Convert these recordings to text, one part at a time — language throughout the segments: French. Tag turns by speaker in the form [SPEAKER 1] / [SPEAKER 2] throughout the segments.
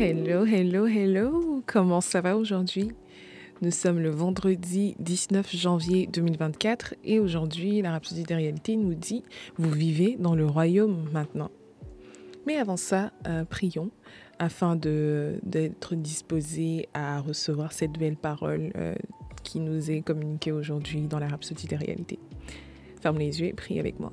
[SPEAKER 1] Hello, hello, hello. Comment ça va aujourd'hui? Nous sommes le vendredi 19 janvier 2024 et aujourd'hui, la Rhapsodie des réalités nous dit Vous vivez dans le royaume maintenant. Mais avant ça, euh, prions afin d'être disposés à recevoir cette belle parole euh, qui nous est communiquée aujourd'hui dans la Rhapsodie des réalités. Ferme les yeux et prie avec moi.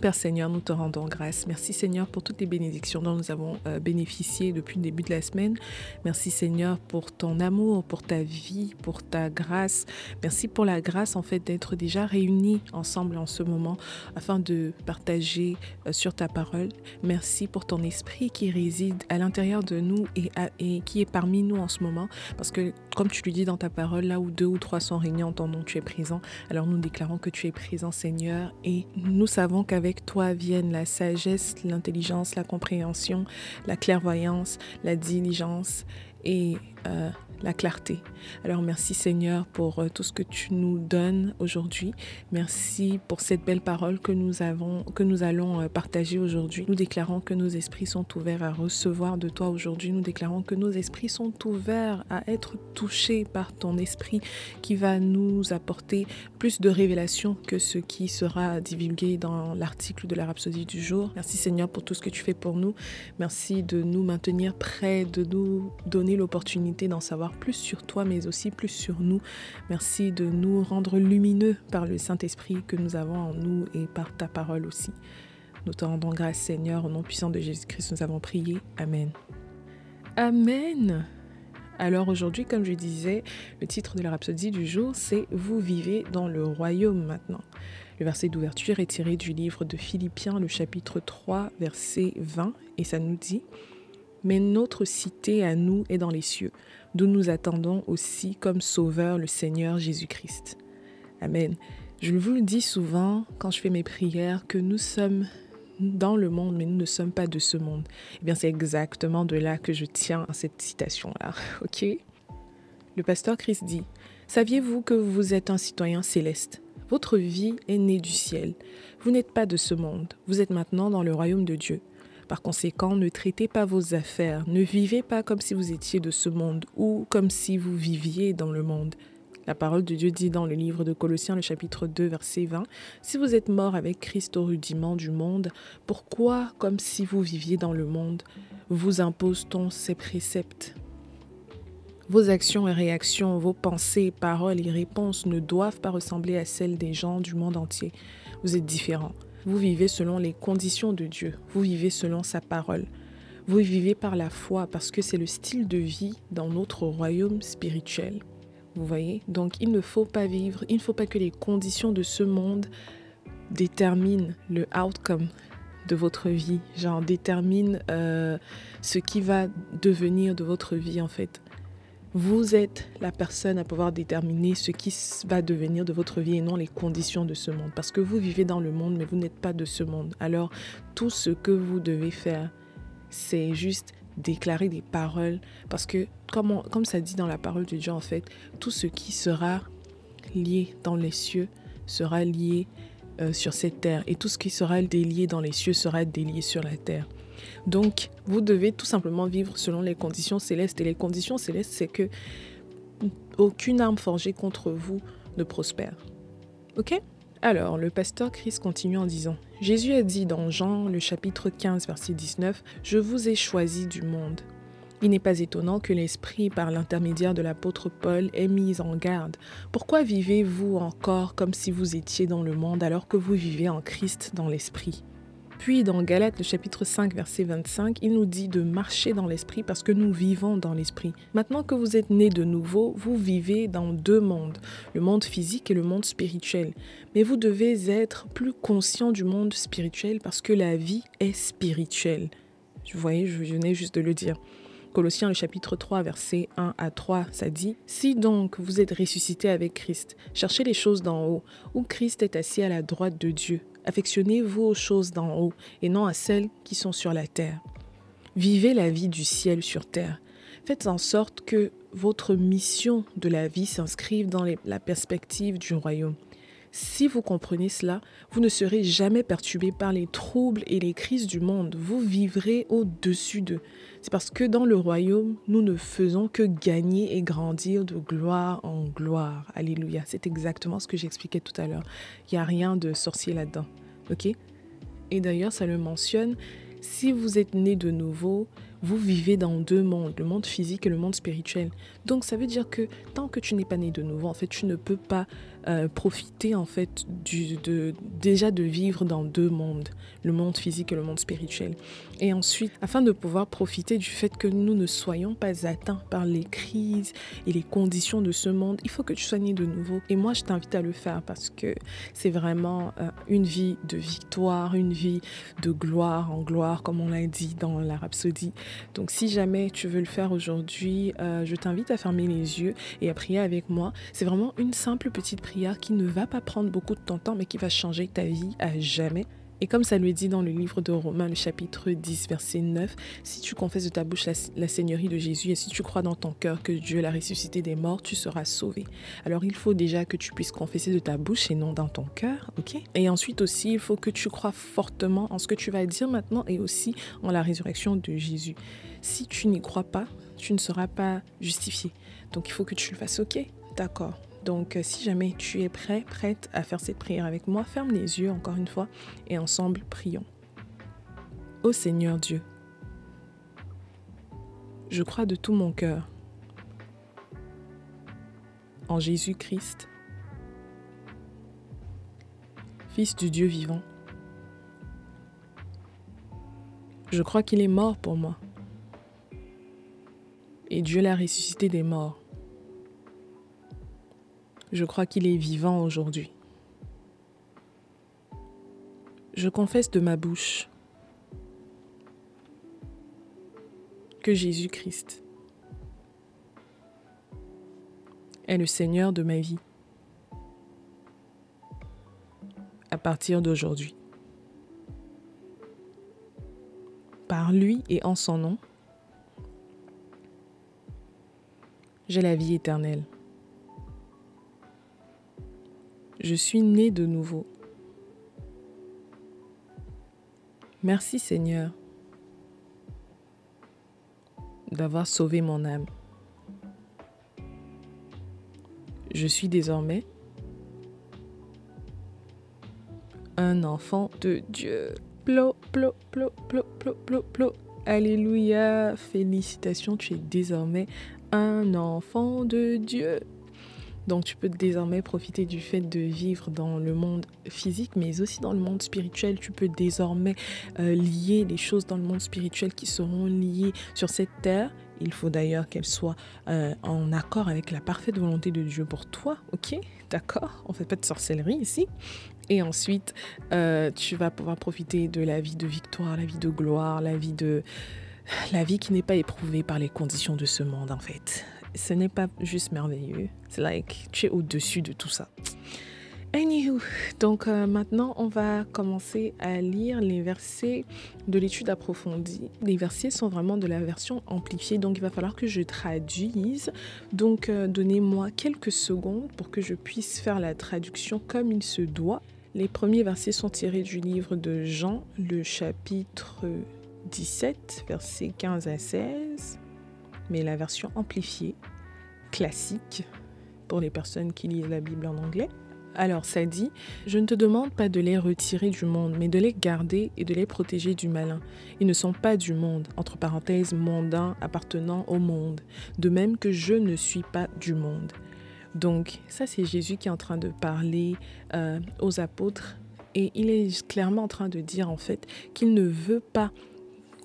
[SPEAKER 1] Père Seigneur, nous te rendons grâce. Merci Seigneur pour toutes les bénédictions dont nous avons euh, bénéficié depuis le début de la semaine. Merci Seigneur pour ton amour, pour ta vie, pour ta grâce. Merci pour la grâce en fait d'être déjà réunis ensemble en ce moment afin de partager euh, sur ta parole. Merci pour ton esprit qui réside à l'intérieur de nous et, qui est parmi nous en ce moment parce que comme tu le dis dans ta parole, là où deux ou trois sont réunis en ton nom, tu es présent. Alors nous déclarons que tu es présent Seigneur et nous savons qu'avec avec toi viennent la sagesse, l'intelligence, la compréhension, la clairvoyance, la diligence et euh, la clarté. Alors merci Seigneur pour euh, tout ce que tu nous donnes aujourd'hui. Merci pour cette belle parole que nous avons que nous allons euh, partager aujourd'hui. Nous déclarons que nos esprits sont ouverts à recevoir de toi aujourd'hui. Nous déclarons que nos esprits sont ouverts à être touchés par ton esprit qui va nous apporter plus de révélations que ce qui sera divulgué dans l'article de la Rhapsodie du jour. Merci Seigneur pour tout ce que tu fais pour nous. Merci de nous maintenir près, de nous donner l'opportunité d'en savoir plus sur toi, mais aussi plus sur nous. Merci de nous rendre lumineux par le Saint-Esprit que nous avons en nous et par ta parole aussi. Nous te rendons grâce, Seigneur, au nom puissant de Jésus-Christ, nous avons prié. Amen. Amen. Alors aujourd'hui, comme je disais, le titre de la rhapsodie du jour, c'est Vous vivez dans le royaume maintenant. Le verset d'ouverture est tiré du livre de Philippiens, le chapitre 3, verset 20, et ça nous dit mais notre cité à nous est dans les cieux, d'où nous attendons aussi comme Sauveur le Seigneur Jésus-Christ. Amen. Je vous le dis souvent quand je fais mes prières que nous sommes dans le monde, mais nous ne sommes pas de ce monde. Eh bien, c'est exactement de là que je tiens à cette citation-là. OK? Le pasteur Christ dit Saviez-vous que vous êtes un citoyen céleste? Votre vie est née du ciel. Vous n'êtes pas de ce monde. Vous êtes maintenant dans le royaume de Dieu. Par conséquent, ne traitez pas vos affaires, ne vivez pas comme si vous étiez de ce monde ou comme si vous viviez dans le monde. La parole de Dieu dit dans le livre de Colossiens, le chapitre 2, verset 20, Si vous êtes mort avec Christ au rudiment du monde, pourquoi, comme si vous viviez dans le monde, vous impose-t-on ces préceptes? Vos actions et réactions, vos pensées, paroles et réponses ne doivent pas ressembler à celles des gens du monde entier. Vous êtes différents. Vous vivez selon les conditions de Dieu. Vous vivez selon sa parole. Vous vivez par la foi parce que c'est le style de vie dans notre royaume spirituel. Vous voyez? Donc il ne faut pas vivre, il ne faut pas que les conditions de ce monde déterminent le outcome de votre vie, genre déterminent euh, ce qui va devenir de votre vie en fait. Vous êtes la personne à pouvoir déterminer ce qui va devenir de votre vie et non les conditions de ce monde. Parce que vous vivez dans le monde, mais vous n'êtes pas de ce monde. Alors, tout ce que vous devez faire, c'est juste déclarer des paroles. Parce que, comme, comme ça dit dans la parole de Dieu, en fait, tout ce qui sera lié dans les cieux sera lié euh, sur cette terre. Et tout ce qui sera délié dans les cieux sera délié sur la terre. Donc, vous devez tout simplement vivre selon les conditions célestes. Et les conditions célestes, c'est que aucune arme forgée contre vous ne prospère. Ok? Alors, le pasteur Christ continue en disant, Jésus a dit dans Jean le chapitre 15 verset 19, Je vous ai choisi du monde. Il n'est pas étonnant que l'Esprit, par l'intermédiaire de l'apôtre Paul, ait mis en garde. Pourquoi vivez-vous encore comme si vous étiez dans le monde alors que vous vivez en Christ dans l'Esprit? Puis dans Galates, le chapitre 5, verset 25, il nous dit de marcher dans l'esprit parce que nous vivons dans l'esprit. Maintenant que vous êtes nés de nouveau, vous vivez dans deux mondes, le monde physique et le monde spirituel. Mais vous devez être plus conscient du monde spirituel parce que la vie est spirituelle. Vous voyez, je venais juste de le dire. Colossiens le chapitre 3 verset 1 à 3, ça dit Si donc vous êtes ressuscité avec Christ, cherchez les choses d'en haut, où Christ est assis à la droite de Dieu. Affectionnez-vous aux choses d'en haut et non à celles qui sont sur la terre. Vivez la vie du ciel sur terre. Faites en sorte que votre mission de la vie s'inscrive dans la perspective du royaume. Si vous comprenez cela, vous ne serez jamais perturbé par les troubles et les crises du monde. Vous vivrez au-dessus d'eux. C'est parce que dans le royaume, nous ne faisons que gagner et grandir de gloire en gloire. Alléluia. C'est exactement ce que j'expliquais tout à l'heure. Il n'y a rien de sorcier là-dedans. OK? Et d'ailleurs, ça le mentionne. Si vous êtes né de nouveau, vous vivez dans deux mondes, le monde physique et le monde spirituel. Donc ça veut dire que tant que tu n'es pas né de nouveau, en fait, tu ne peux pas euh, profiter en fait de, déjà de vivre dans deux mondes, le monde physique et le monde spirituel. Et ensuite, afin de pouvoir profiter du fait que nous ne soyons pas atteints par les crises et les conditions de ce monde, il faut que tu sois né de nouveau. Et moi, je t'invite à le faire parce que c'est vraiment euh, une vie de victoire, une vie de gloire en gloire, comme on l'a dit dans la Rhapsodie. Donc si jamais tu veux le faire aujourd'hui, euh, je t'invite à fermer les yeux et à prier avec moi. C'est vraiment une simple petite prière qui ne va pas prendre beaucoup de ton temps, mais qui va changer ta vie à jamais. Et comme ça lui dit dans le livre de Romains, le chapitre 10, verset 9, si tu confesses de ta bouche la, Seigneurie de Jésus et si tu crois dans ton cœur que Dieu l'a ressuscité des morts, tu seras sauvé. Alors il faut déjà que tu puisses confesser de ta bouche et non dans ton cœur, ok? Et ensuite aussi, il faut que tu crois fortement en ce que tu vas dire maintenant et aussi en la résurrection de Jésus. Si tu n'y crois pas, tu ne seras pas justifié. Donc il faut que tu le fasses, ok? D'accord. Donc, euh, si jamais tu es prêt, prête à faire cette prière avec moi, ferme les yeux encore une fois et ensemble prions. Ô Seigneur Dieu, je crois de tout mon cœur en Jésus-Christ, Fils du Dieu vivant. Je crois qu'il est mort pour moi. Et Dieu l'a ressuscité des morts. Je crois qu'il est vivant aujourd'hui. Je confesse de ma bouche que Jésus-Christ est le Seigneur de ma vie à partir d'aujourd'hui. Par lui et en son nom, j'ai la vie éternelle. Je suis né de nouveau. Merci Seigneur d'avoir sauvé mon âme. Je suis désormais un enfant de Dieu. Plo, plo, plo, plo, plo, plo, plo. Alléluia. Félicitations, tu es désormais un enfant de Dieu. Donc tu peux désormais profiter du fait de vivre dans le monde physique, mais aussi dans le monde spirituel. Tu peux désormais euh, lier les choses dans le monde spirituel qui seront liées sur cette terre. Il faut d'ailleurs qu'elles soient euh, en accord avec la parfaite volonté de Dieu pour toi. Ok? D'accord? On ne fait pas de sorcellerie ici. Et ensuite, euh, tu vas pouvoir profiter de la vie de victoire, la vie de gloire, la vie de... La vie qui n'est pas éprouvée par les conditions de ce monde, en fait ce n'est pas juste merveilleux. Like, tu es au-dessus de tout ça. Anywho, donc euh, maintenant on va commencer à lire les versets de l'étude approfondie. Les versets sont vraiment de la version amplifiée, donc il va falloir que je traduise. Donc euh, donnez-moi quelques secondes pour que je puisse faire la traduction comme il se doit. Les premiers versets sont tirés du livre de Jean, le chapitre 17, versets 15 à 16 mais la version amplifiée, classique, pour les personnes qui lisent la Bible en anglais. Alors ça dit, je ne te demande pas de les retirer du monde, mais de les garder et de les protéger du malin. Ils ne sont pas du monde, entre parenthèses, mondains appartenant au monde, de même que je ne suis pas du monde. Donc ça c'est Jésus qui est en train de parler euh, aux apôtres et il est clairement en train de dire en fait qu'il ne veut pas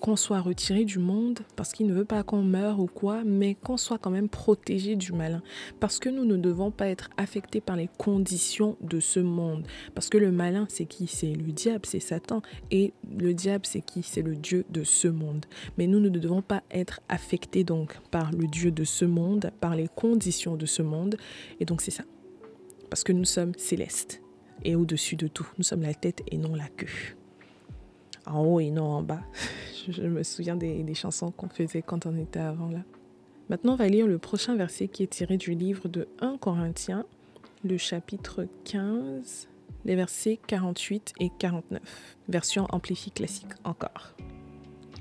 [SPEAKER 1] qu'on soit retiré du monde parce qu'il ne veut pas qu'on meure ou quoi, mais qu'on soit quand même protégé du malin. Parce que nous ne devons pas être affectés par les conditions de ce monde. Parce que le malin, c'est qui? C'est le diable, c'est Satan. Et le diable, c'est qui? C'est le Dieu de ce monde. Mais nous ne devons pas être affectés donc par le Dieu de ce monde, par les conditions de ce monde. Et donc c'est ça. Parce que nous sommes célestes et au-dessus de tout. Nous sommes la tête et non la queue. En haut et non en bas. Je, me souviens des, chansons qu'on faisait quand on était avant là. Maintenant, on va lire le prochain verset qui est tiré du livre de 1 Corinthiens, le chapitre 15, les versets 48 et 49, version amplifiée classique encore.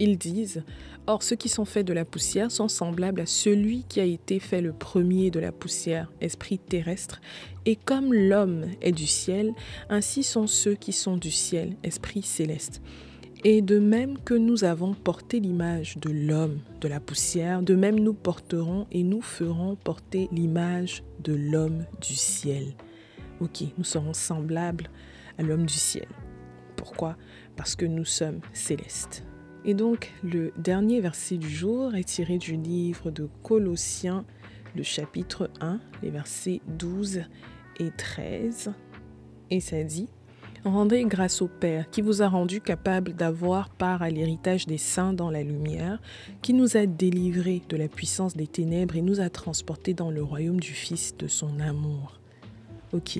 [SPEAKER 1] Ils disent Or, ceux qui sont faits de la poussière sont semblables à celui qui a été fait le premier de la poussière, esprit terrestre, et comme l'homme est du ciel, ainsi sont ceux qui sont du ciel, esprit céleste. Et de même que nous avons porté l'image de l'homme de la poussière, de même nous porterons et nous ferons porter l'image de l'homme du ciel. Ok, nous serons semblables à l'homme du ciel. Pourquoi? Parce que nous sommes célestes. Et donc, le dernier verset du jour est tiré du livre de Colossiens, le chapitre 1, les versets 12 et 13. Et ça dit Rendez grâce au Père qui vous a rendu capable d'avoir part à l'héritage des saints dans la lumière, qui nous a délivrés de la puissance des ténèbres et nous a transportés dans le royaume du Fils de son amour. Ok,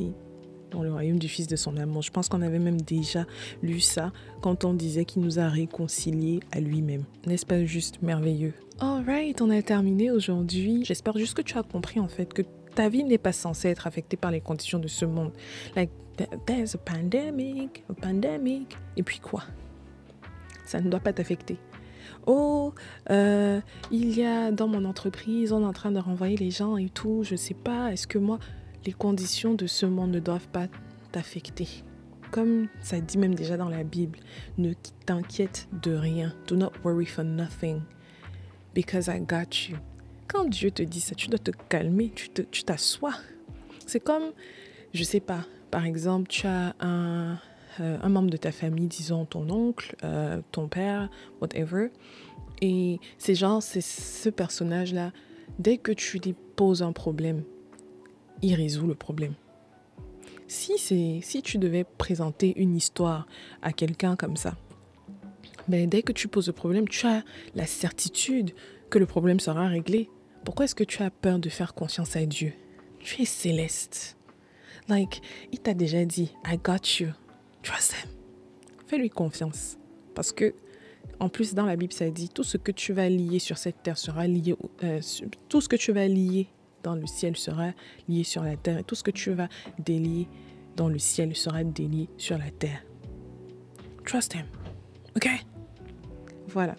[SPEAKER 1] dans le royaume du Fils de son amour. Je pense qu'on avait même déjà lu ça quand on disait qu'il nous a réconciliés à lui-même. N'est-ce pas juste merveilleux? Alright, on a terminé aujourd'hui. J'espère juste que tu as compris en fait que ta vie n'est pas censée être affectée par les conditions de ce monde. Like, there's a pandemic, a pandemic. Et puis quoi? Ça ne doit pas t'affecter. Oh, euh, il y a dans mon entreprise, on est en train de renvoyer les gens et tout. Je sais pas. Est-ce que moi, les conditions de ce monde ne doivent pas t'affecter? Comme ça dit même déjà dans la Bible, ne t'inquiète de rien. Do not worry for nothing. Because I got you. Quand Dieu te dit ça, tu dois te calmer, tu t'assois. C'est comme, je sais pas, par exemple, tu as un, euh, un membre de ta famille, disons ton oncle, euh, ton père, whatever. Et c'est genre, c'est ce personnage-là, dès que tu lui poses un problème, il résout le problème. Si, si tu devais présenter une histoire à quelqu'un comme ça, ben, dès que tu poses le problème, tu as la certitude que le problème sera réglé. Pourquoi est-ce que tu as peur de faire confiance à Dieu? Tu es céleste. Like, il t'a déjà dit, I got you. Trust him. Fais-lui confiance. Parce que, en plus, dans la Bible, ça dit, tout ce que tu vas lier sur cette terre sera lié, euh, tout ce que tu vas lier dans le ciel sera lié sur la terre. Et tout ce que tu vas délier dans le ciel sera délié sur la terre. Trust him. OK? Voilà.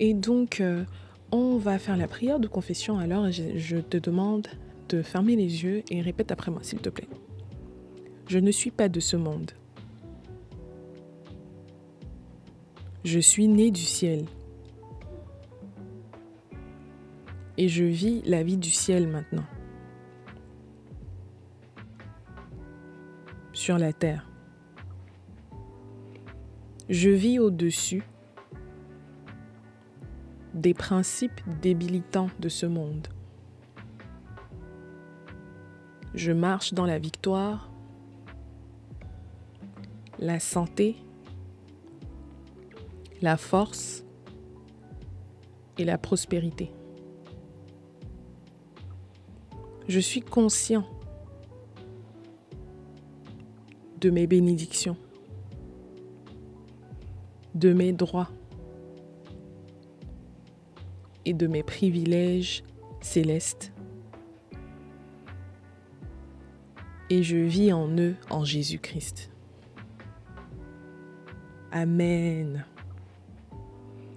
[SPEAKER 1] Et donc, euh, on va faire la prière de confession. Alors, je, je te demande de fermer les yeux et répète après moi, s'il te plaît. Je ne suis pas de ce monde. Je suis né du ciel. et je vis la vie du ciel maintenant. Sur la terre. Je vis au-dessus des principes débilitants de ce monde. Je marche dans la victoire, la santé, la force et la prospérité. je suis conscient de mes bénédictions, de mes droits et de mes privilèges célestes. Et je vis en eux en Jésus-Christ. Amen.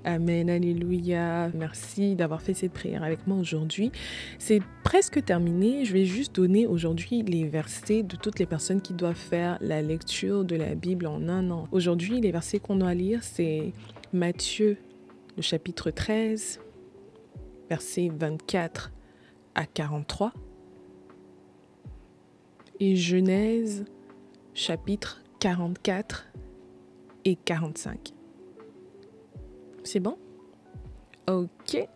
[SPEAKER 1] Amen, alléluia. Merci d'avoir fait cette prière avec moi aujourd'hui. C'est presque terminé. Je vais juste donner aujourd'hui les versets de toutes les personnes qui doivent faire la lecture de la Bible en un an. Aujourd'hui, les versets qu'on doit lire, c'est Matthieu, le chapitre 13, versets 24 à 43. Et Genèse, chapitre 44 et 45. C'est bon? Ok.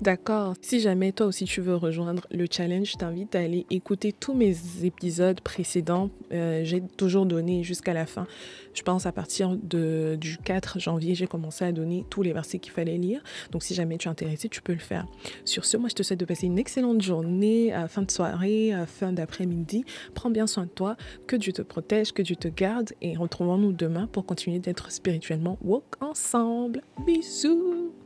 [SPEAKER 1] D'accord. Si jamais toi aussi tu veux rejoindre le challenge, je t'invite à aller écouter tous mes épisodes précédents. Euh, j'ai toujours donné jusqu'à la fin. Je pense à partir du 4 janvier, j'ai commencé à donner tous les versets qu'il fallait lire. Donc si jamais tu es intéressé, tu peux le faire. Sur ce, moi je te souhaite de passer une excellente journée, à fin de soirée, à fin d'après-midi. Prends bien soin de toi, que Dieu te protège, que Dieu te garde et retrouvons-nous demain pour continuer d'être spirituellement woke ensemble. Bisous